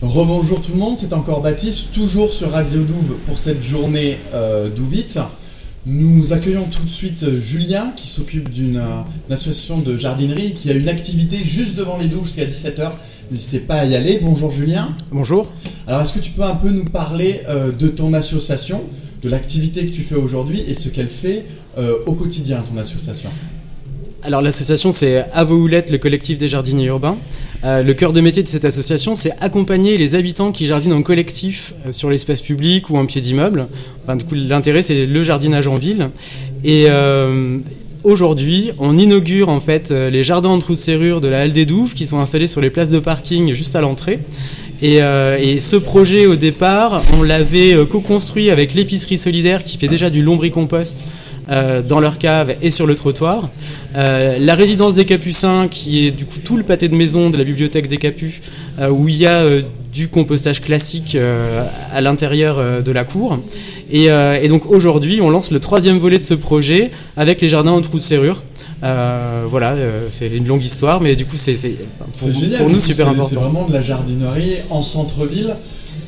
Rebonjour tout le monde, c'est encore Baptiste, toujours sur Radio Douve pour cette journée euh, Douvite. Nous accueillons tout de suite euh, Julien qui s'occupe d'une euh, association de jardinerie qui a une activité juste devant les douves jusqu'à 17h. N'hésitez pas à y aller. Bonjour Julien. Bonjour. Alors est-ce que tu peux un peu nous parler euh, de ton association, de l'activité que tu fais aujourd'hui et ce qu'elle fait au quotidien, ton association? Alors l'association c'est Avoulette, le collectif des jardiniers urbains. Euh, le cœur de métier de cette association c'est accompagner les habitants qui jardinent en collectif euh, sur l'espace public ou en pied d'immeuble. Enfin, du coup l'intérêt c'est le jardinage en ville. Et euh, aujourd'hui on inaugure en fait les jardins en trous de serrure de la Halle des Douves qui sont installés sur les places de parking juste à l'entrée. Et, ce projet au départ, on l'avait co-construit avec l'épicerie solidaire qui fait déjà du lombricompost euh, dans leur cave et sur le trottoir. Euh, la résidence des Capucins, qui est du coup tout le pâté de maison de la bibliothèque des Capus, euh, où il y a du compostage classique à l'intérieur de la cour. Et, et donc aujourd'hui, on lance le troisième volet de ce projet avec les jardins en trous de serrure. Euh, voilà, euh, c'est une longue histoire, mais du coup, c'est pour, pour nous super c'est- important. C'est vraiment de la jardinerie en centre-ville.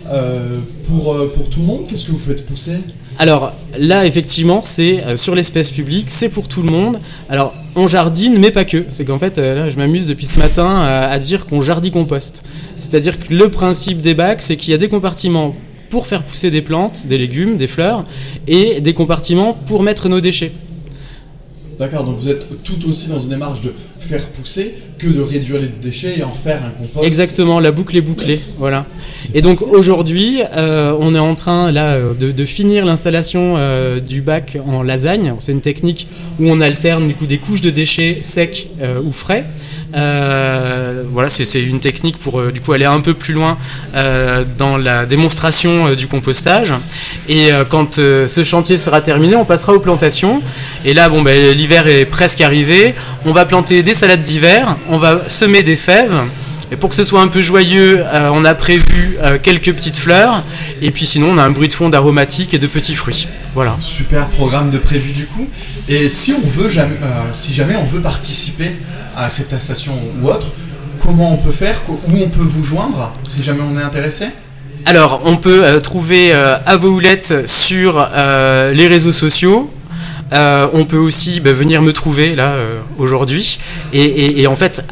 Euh, pour, euh, pour tout le monde, qu'est-ce que vous faites pousser Alors là, effectivement, c'est euh, sur l'espace public, c'est pour tout le monde. Alors on jardine, mais pas que. C'est qu'en fait, là, je m'amuse depuis ce matin à, à dire qu'on jardine compost. C'est-à-dire que le principe des bacs, c'est qu'il y a des compartiments pour faire pousser des plantes, des légumes, des fleurs, et des compartiments pour mettre nos déchets. D'accord, donc vous êtes tout aussi dans une démarche de faire pousser que de réduire les déchets et en faire un compost. Exactement, la boucle est bouclée, voilà. Et donc aujourd'hui, euh, on est en train là euh, de, de finir l'installation euh, du bac en lasagne. C'est une technique où on alterne du coup des couches de déchets secs euh, ou frais. Euh, voilà, c'est une technique pour euh, du coup aller un peu plus loin euh, dans la démonstration du compostage. Et quand ce chantier sera terminé, on passera aux plantations. Et là, bon, ben, l'hiver est presque arrivé. On va planter des salades d'hiver. On va semer des fèves. Et pour que ce soit un peu joyeux, euh, on a prévu euh, quelques petites fleurs. Et puis sinon, on a un bruit de fond d'aromatiques et de petits fruits. Voilà. Super programme de prévu du coup. Et si on veut jamais, euh, si jamais on veut participer à cette association ou autre, comment on peut faire? Où on peut vous joindre si jamais on est intéressé? Alors, on peut euh, trouver euh, sur euh, les réseaux sociaux. On peut aussi bah, venir me trouver là aujourd'hui. Et, et- et en fait,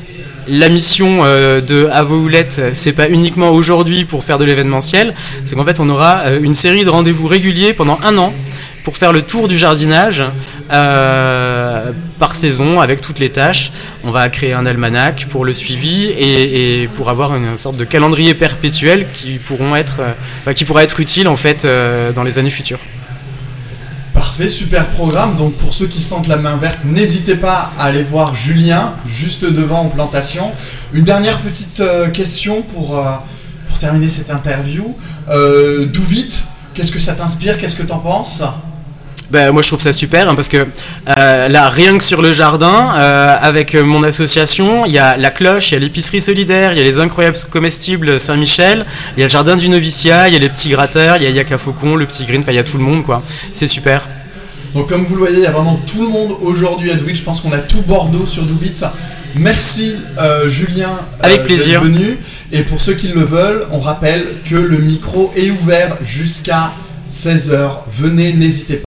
la mission euh, de Avoulette, c'est pas uniquement aujourd'hui pour faire de l'événementiel, c'est qu'en fait, on aura euh, une série de rendez-vous réguliers pendant un an pour faire le tour du jardinage euh, par saison avec toutes les tâches. On va créer un almanach pour le suivi et, pour avoir une sorte de calendrier perpétuel qui pourront être, pourra être utile en fait dans les années futures. Super programme. Donc pour ceux qui sentent la main verte, n'hésitez pas à aller voir Julien juste devant en plantation. Une dernière petite euh, question pour, euh, pour terminer cette interview. Euh, D'où vite Qu'est-ce que ça t'inspire? Qu'est-ce que t'en penses? Ben, moi je trouve ça super hein, parce que euh, là rien que sur le jardin avec mon association il y a la cloche, il y a l'épicerie solidaire, il y a les incroyables comestibles Saint-Michel, il y a le jardin du noviciat, il y a les petits gratteurs, il y a Yaka Faucon, le petit green, il y a tout le monde quoi. C'est super. Donc comme vous le voyez, il y a vraiment tout le monde aujourd'hui à Douvit. Je pense qu'on a tout Bordeaux sur Douvit. Merci euh, Julien euh, Avec plaisir. venu. Et pour ceux qui le veulent, on rappelle que le micro est ouvert jusqu'à 16h. Venez, n'hésitez pas.